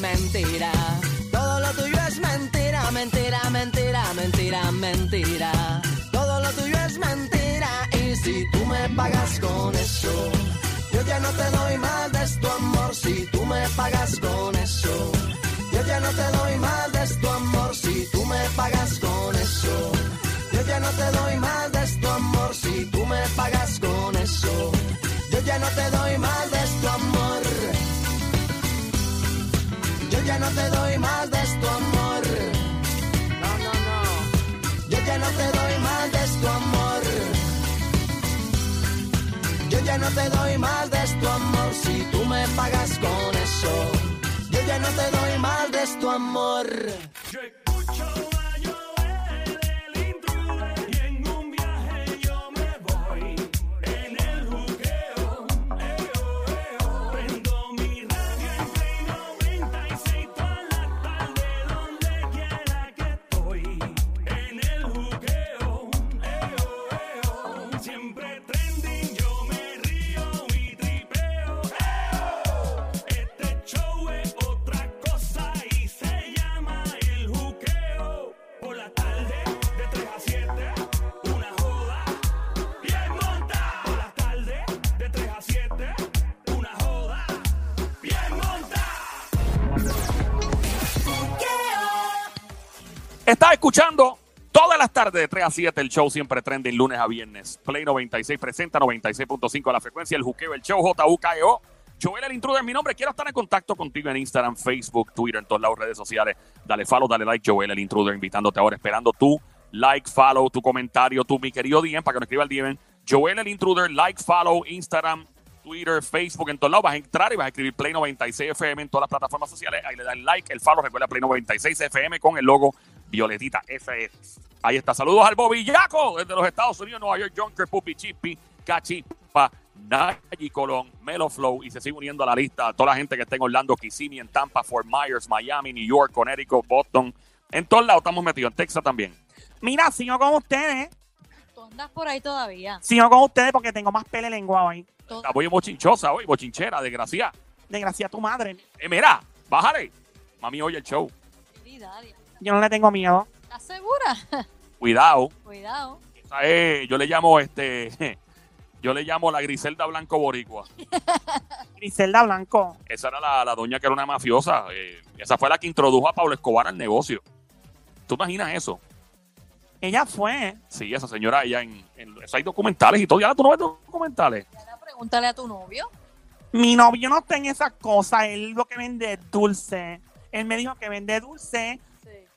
mentira. Todo lo tuyo es mentira, mentira, mentira, mentira, mentira. Todo lo tuyo es mentira. Y si tú me pagas con eso, yo ya no te doy más de tu amor. Si tú me pagas con eso, yo ya no te doy más de tu amor. Si tú me pagas con eso, yo ya no te doy más de tu amor. Si tú me pagas con eso, yo ya no te doy más de ya no te doy más de tu amor. No, no, no. Yo ya no te doy más de tu amor. Yo ya no te doy más de tu amor si tú me pagas con eso. Yo ya no te doy más de tu amor. Yo escucho Estás escuchando todas las tardes de 3 a 7 el show siempre trending lunes a viernes. Play 96 presenta 96.5 la frecuencia, el juqueo, el show JUKEO. Joel el intruder, mi nombre. Quiero estar en contacto contigo en Instagram, Facebook, Twitter, en todas las redes sociales. Dale follow, dale like, Joel el intruder, invitándote ahora, esperando tu like, follow, tu comentario, tu mi querido DM para que nos escriba el DM. Joel el intruder, like, follow, Instagram, Twitter, Facebook, en todos lados. Vas a entrar y vas a escribir Play 96 FM en todas las plataformas sociales. Ahí le dan like, el follow, recuerda Play 96 FM con el logo Violetita F. Ahí está. Saludos al Bobillaco desde los Estados Unidos, Nueva York, Junker, Pupi, Cachipa, Nayi Colón, Melo Flow y se sigue uniendo a la lista toda la gente que está en Orlando, Kissimmee, en Tampa, Fort Myers, Miami, New York, Connecticut, Boston. En todos lados estamos metidos, en Texas también. Mira, sigo con ustedes. Tú andas por ahí todavía. Sigo con ustedes porque tengo más pele lengua hoy. Todo- La voy bochinchosa hoy, bochinchera, desgracia. Desgracia tu madre. Eh, mira, bájale. Mami, oye el show. Cuidado. Yo no le tengo miedo. ¿Estás segura? Cuidado. Cuidado. Esa es- yo le llamo este. Yo le llamo la Griselda Blanco Boricua. Griselda Blanco. Esa era la, la doña que era una mafiosa. eh, esa fue la que introdujo a Pablo Escobar al negocio. ¿Tú imaginas eso? Ella fue. Sí, esa señora, ella en, en- eso hay documentales y todo. Ya tú no ves documentales. Ahora Pregúntale a tu novio. Mi novio no está en esas cosas. Él lo que vende es dulce. Él me dijo que vende dulce.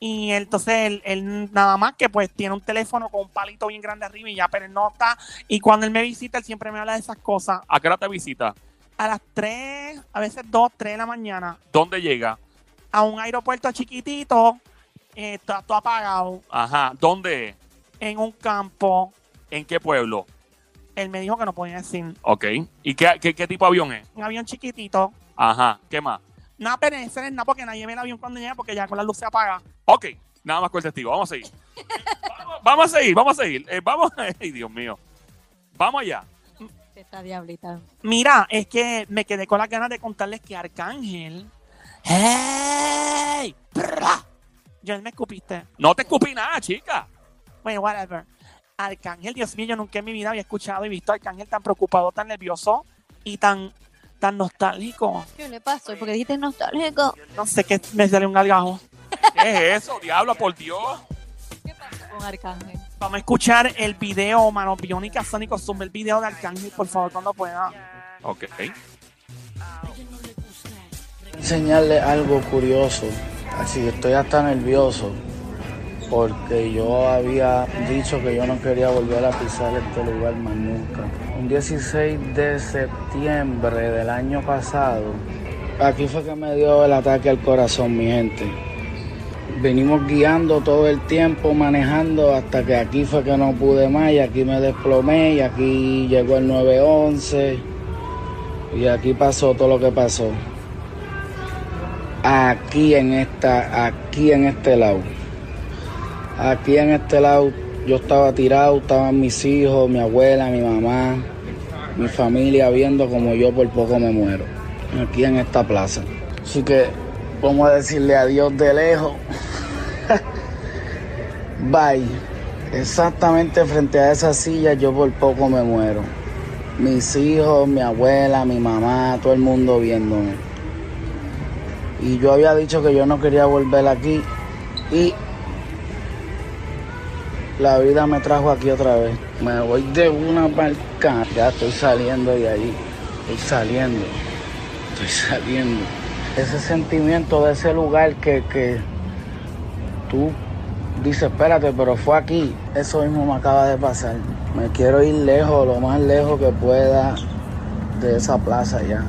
Y entonces él, él nada más que pues tiene un teléfono con un palito bien grande arriba y ya, pero él no está. Y cuando él me visita, él siempre me habla de esas cosas. ¿A qué hora te visita? A las 3, a veces 2, 3 de la mañana, ¿Dónde llega? a un aeropuerto chiquitito, eh, está todo apagado, Ajá. ¿Dónde? en un campo. ¿En qué pueblo? Él me dijo que no podía decir. Ok. ¿Y qué, qué, qué tipo de avión es? Un avión chiquitito. Ajá. ¿Qué más? Nada, es nada porque nadie ve el avión cuando llega porque ya con la luz se apaga. Ok. Nada más con el testigo. Vamos a seguir. vamos, vamos a seguir, vamos a seguir. Eh, vamos. Ay, Dios mío. Vamos allá. Esta diablita. Mira, es que me quedé con las ganas de contarles que Arcángel. ¡Hey! ¡Pra! Yo me escupiste. No te escupí nada, chica. Bueno, whatever. Arcángel, Dios mío, yo nunca en mi vida había escuchado y visto a Arcángel tan preocupado, tan nervioso y tan, tan nostálgico. ¿Qué le pasó? Porque dijiste nostálgico. No sé qué me sale un galgajo. ¿Qué es eso? Diablo, por Dios. ¿Qué pasó con Arcángel? Vamos a escuchar el video, mano biónica Sónico. Suma el video de Arcángel, por favor, cuando pueda. Ok. enseñarle algo curioso, así que estoy hasta nervioso porque yo había dicho que yo no quería volver a pisar este lugar más nunca. Un 16 de septiembre del año pasado, aquí fue que me dio el ataque al corazón, mi gente. Venimos guiando todo el tiempo, manejando, hasta que aquí fue que no pude más y aquí me desplomé y aquí llegó el 911 y aquí pasó todo lo que pasó aquí en esta, aquí en este lado. Aquí en este lado yo estaba tirado, estaban mis hijos, mi abuela, mi mamá, mi familia viendo como yo por poco me muero. Aquí en esta plaza. Así que Vamos a decirle adiós de lejos. Bye. Exactamente frente a esa silla yo por poco me muero. Mis hijos, mi abuela, mi mamá, todo el mundo viéndome. Y yo había dicho que yo no quería volver aquí y la vida me trajo aquí otra vez. Me voy de una barca. Ya estoy saliendo de ahí. Estoy saliendo. Estoy saliendo. Ese sentimiento de ese lugar que, que tú dices, espérate, pero fue aquí. Eso mismo me acaba de pasar. Me quiero ir lejos, lo más lejos que pueda de esa plaza ya.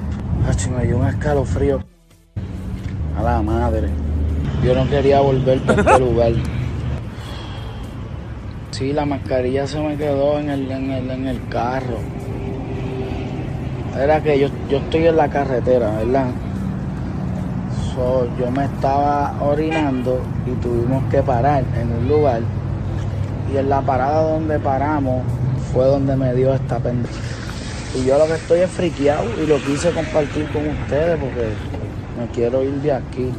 Achi, me dio un escalofrío. A la madre. Yo no quería volver para este lugar. Sí, la mascarilla se me quedó en el, en el, en el carro. Era que yo, yo estoy en la carretera, ¿verdad? Yo me estaba orinando y tuvimos que parar en un lugar. Y en la parada donde paramos fue donde me dio esta pendeja. Y yo lo que estoy es friqueado y lo quise compartir con ustedes porque me quiero ir de aquí.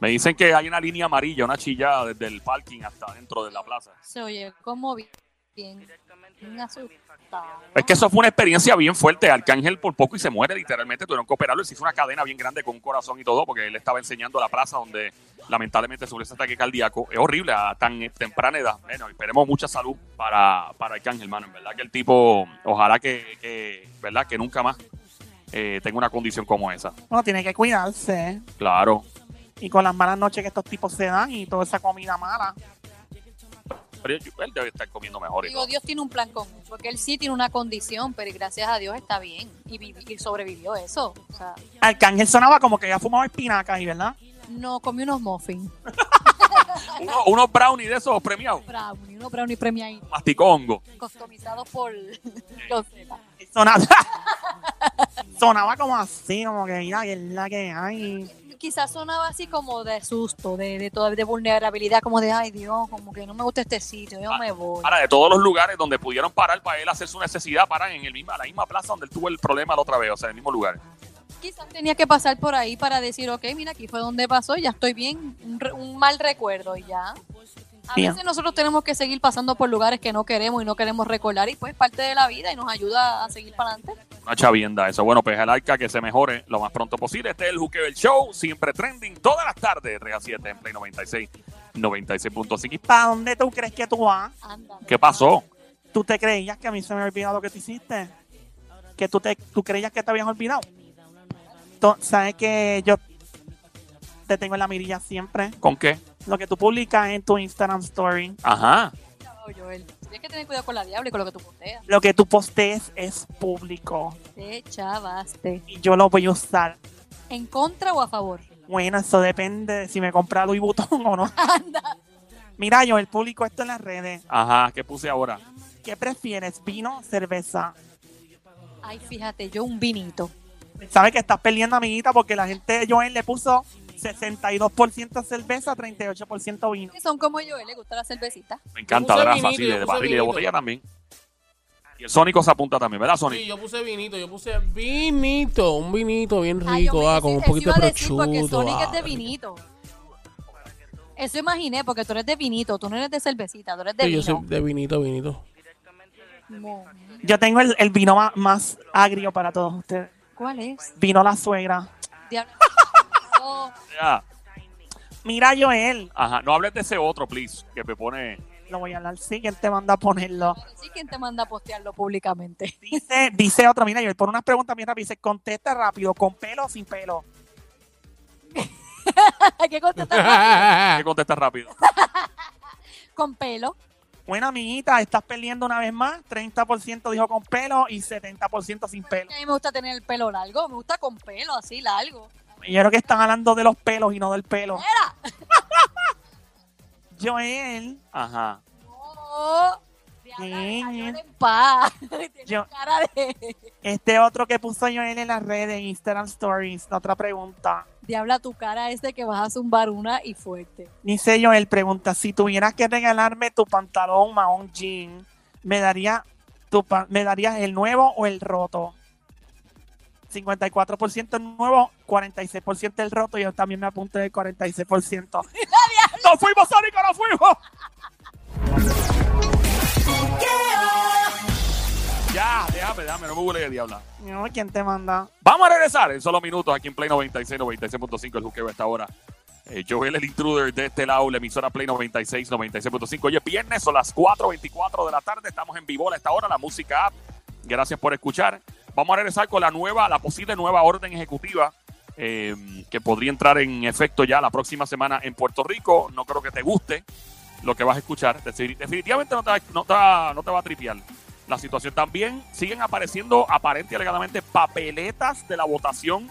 Me dicen que hay una línea amarilla, una chillada desde el parking hasta dentro de la plaza. Se oye como bien, bien asustado. Es que eso fue una experiencia bien fuerte. Arcángel por poco y se muere literalmente. Tuvieron que operarlo. Se hizo una cadena bien grande con un corazón y todo porque él estaba enseñando la plaza donde lamentablemente sufrió ese ataque cardíaco. Es horrible a tan temprana edad. Bueno, esperemos mucha salud para, para Arcángel, hermano. En verdad que el tipo, ojalá que, que ¿verdad? que nunca más eh, tenga una condición como esa. Uno tiene que cuidarse. Claro. Y con las malas noches que estos tipos se dan y toda esa comida mala. Pero él él debe estar comiendo mejor. y Digo, todo. Dios tiene un plan con él, porque él sí tiene una condición, pero gracias a Dios está bien y, vivi- y sobrevivió eso. O sea, Arcángel sonaba como que ya fumaba espinacas ahí, ¿verdad? no comió unos muffins, Uno- unos brownies de esos premiados. brownie, unos brownie premiados Masticongo. customizados por los Sonaba, sonaba como así, como que mira que es la que hay. Quizás sonaba así como de susto, de, de, toda- de vulnerabilidad, como de, ay Dios, como que no me gusta este sitio, yo me voy. Ahora, de todos los lugares donde pudieron parar para él hacer su necesidad, paran en el misma, la misma plaza donde él tuvo el problema la otra vez, o sea, en el mismo lugar. Quizás tenía que pasar por ahí para decir, ok, mira, aquí fue donde pasó, ya estoy bien, un, un mal recuerdo y ya. A veces nosotros tenemos que seguir pasando por lugares que no queremos y no queremos recordar y pues parte de la vida y nos ayuda a seguir para adelante. Una chavienda eso. Bueno, pues el arca que se mejore lo más pronto posible. Este es el Juqueo del Show, siempre trending, todas las tardes, de 3 a 7 en Play 96, 96.5. ¿Para dónde tú crees que tú vas? ¿Qué pasó? ¿Tú te creías que a mí se me había olvidado lo que tú hiciste? ¿Que tú, te, tú creías que te habías olvidado? ¿Sabes que yo te tengo en la mirilla siempre? ¿Con qué? Lo que tú publicas en tu Instagram Story, Ajá. Joel, tienes que tener cuidado con la diabla y con lo que tú posteas. lo que tú postees es público Te chavaste. y yo lo voy a usar. ¿En contra o a favor? Bueno, eso depende de si me compra Louis Vuitton o no. Anda. Mira, yo el público esto en las redes. Ajá. ¿Qué puse ahora? ¿Qué prefieres, vino o cerveza? Ay, fíjate, yo un vinito. Sabes que estás perdiendo, amiguita, porque la gente de Joel le puso 62% cerveza, 38% vino. Que son como yo, ¿eh? le gusta la cervecita. Me encanta, puse vinito, así yo de puse barril y de vinito. botella también. Y el Sónico se apunta también, ¿verdad, Sí, Sonic? yo puse vinito, yo puse vinito, un vinito bien Ah, yo rico, me- ah, con un eso poquito iba de a decir Porque prosciutto. Sonic es de ah. vinito. Eso imaginé, porque tú eres de vinito, tú no eres de cervecita, tú eres de Sí, yo vino. soy de vinito, vinito. Yo tengo el, el vino ma- más, agrio para todos ustedes. ¿Cuál es? Vino la suegra. Diablo. No, Ya. Mira, Joel. Ajá. No hables de ese otro, please, que me pone... Lo voy a hablar. Sí, ¿quién te manda a ponerlo? sí, ¿quién te manda a postearlo públicamente? Dice, dice otro, mira, Joel, pone unas preguntas bien rápidas. Dice, contesta rápido, ¿con pelo o sin pelo? Hay que contestar ¿Qué contesta rápido? con pelo. Bueno, amiguita, estás perdiendo una vez más. 30% dijo con pelo y 70% sin pelo. A mí me gusta tener el pelo largo, me gusta con pelo, así largo. Y yo creo que están hablando de los pelos y no del pelo. ¡Mira! Joel, Ajá. No. Déjalo en paz. Tiene Yo- cara de... este otro que puso Joel en las redes, en Instagram Stories, otra pregunta. Diabla, tu cara es de que vas a zumbar una y fuerte. Dice Joel, pregunta, si tuvieras que regalarme tu pantalón mahón jean, ¿me, daría tu pa- ¿me darías el nuevo o el roto? 54% nuevo, 46% el roto. Yo también me apunté del 46%. ¡Nos fuimos, Sónico! ¡Nos fuimos! Ya, déjame, déjame, no me huele de diabla. No, ¿quién te manda? Vamos a regresar en solo minutos aquí en Play 96, 96.5, el juqueo a esta hora. Eh, Joel, el intruder de este lado, la emisora Play 96, 96.5. Hoy es viernes, son las 4.24 de la tarde, estamos en vivo a esta hora, la música app. Gracias por escuchar. Vamos a regresar con la nueva, la posible nueva orden ejecutiva eh, que podría entrar en efecto ya la próxima semana en Puerto Rico. No creo que te guste lo que vas a escuchar. Defini- Definitivamente no te, va- no te va- no te va a tripear la situación. También siguen apareciendo aparente y alegadamente papeletas de la votación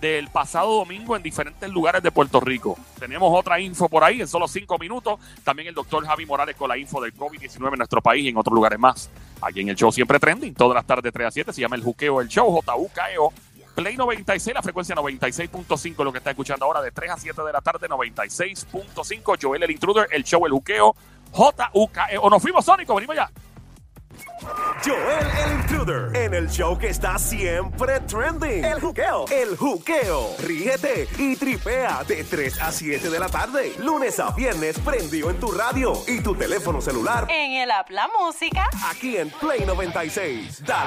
del pasado domingo en diferentes lugares de Puerto Rico. Tenemos otra info por ahí en solo cinco minutos. También el doctor Javi Morales con la info del COVID-19 en nuestro país y en otros lugares más. Aquí en el show siempre trending, todas las tardes de 3 a 7. Se llama El Juqueo, el show, J-U-K-E-O. Play 96, la frecuencia 96.5, lo que está escuchando ahora de 3 a 7 de la tarde, 96.5. Joel el Intruder, el show, el Juqueo, J-U-K-E-O. Nos fuimos, Sónico, venimos ya. Joel el Intruder en el show que está siempre trending. El juqueo. El juqueo. Ríete y tripea de 3 a 7 de la tarde. Lunes a viernes prendido en tu radio y tu teléfono celular. En el app La Música. Aquí en Play 96. Dale.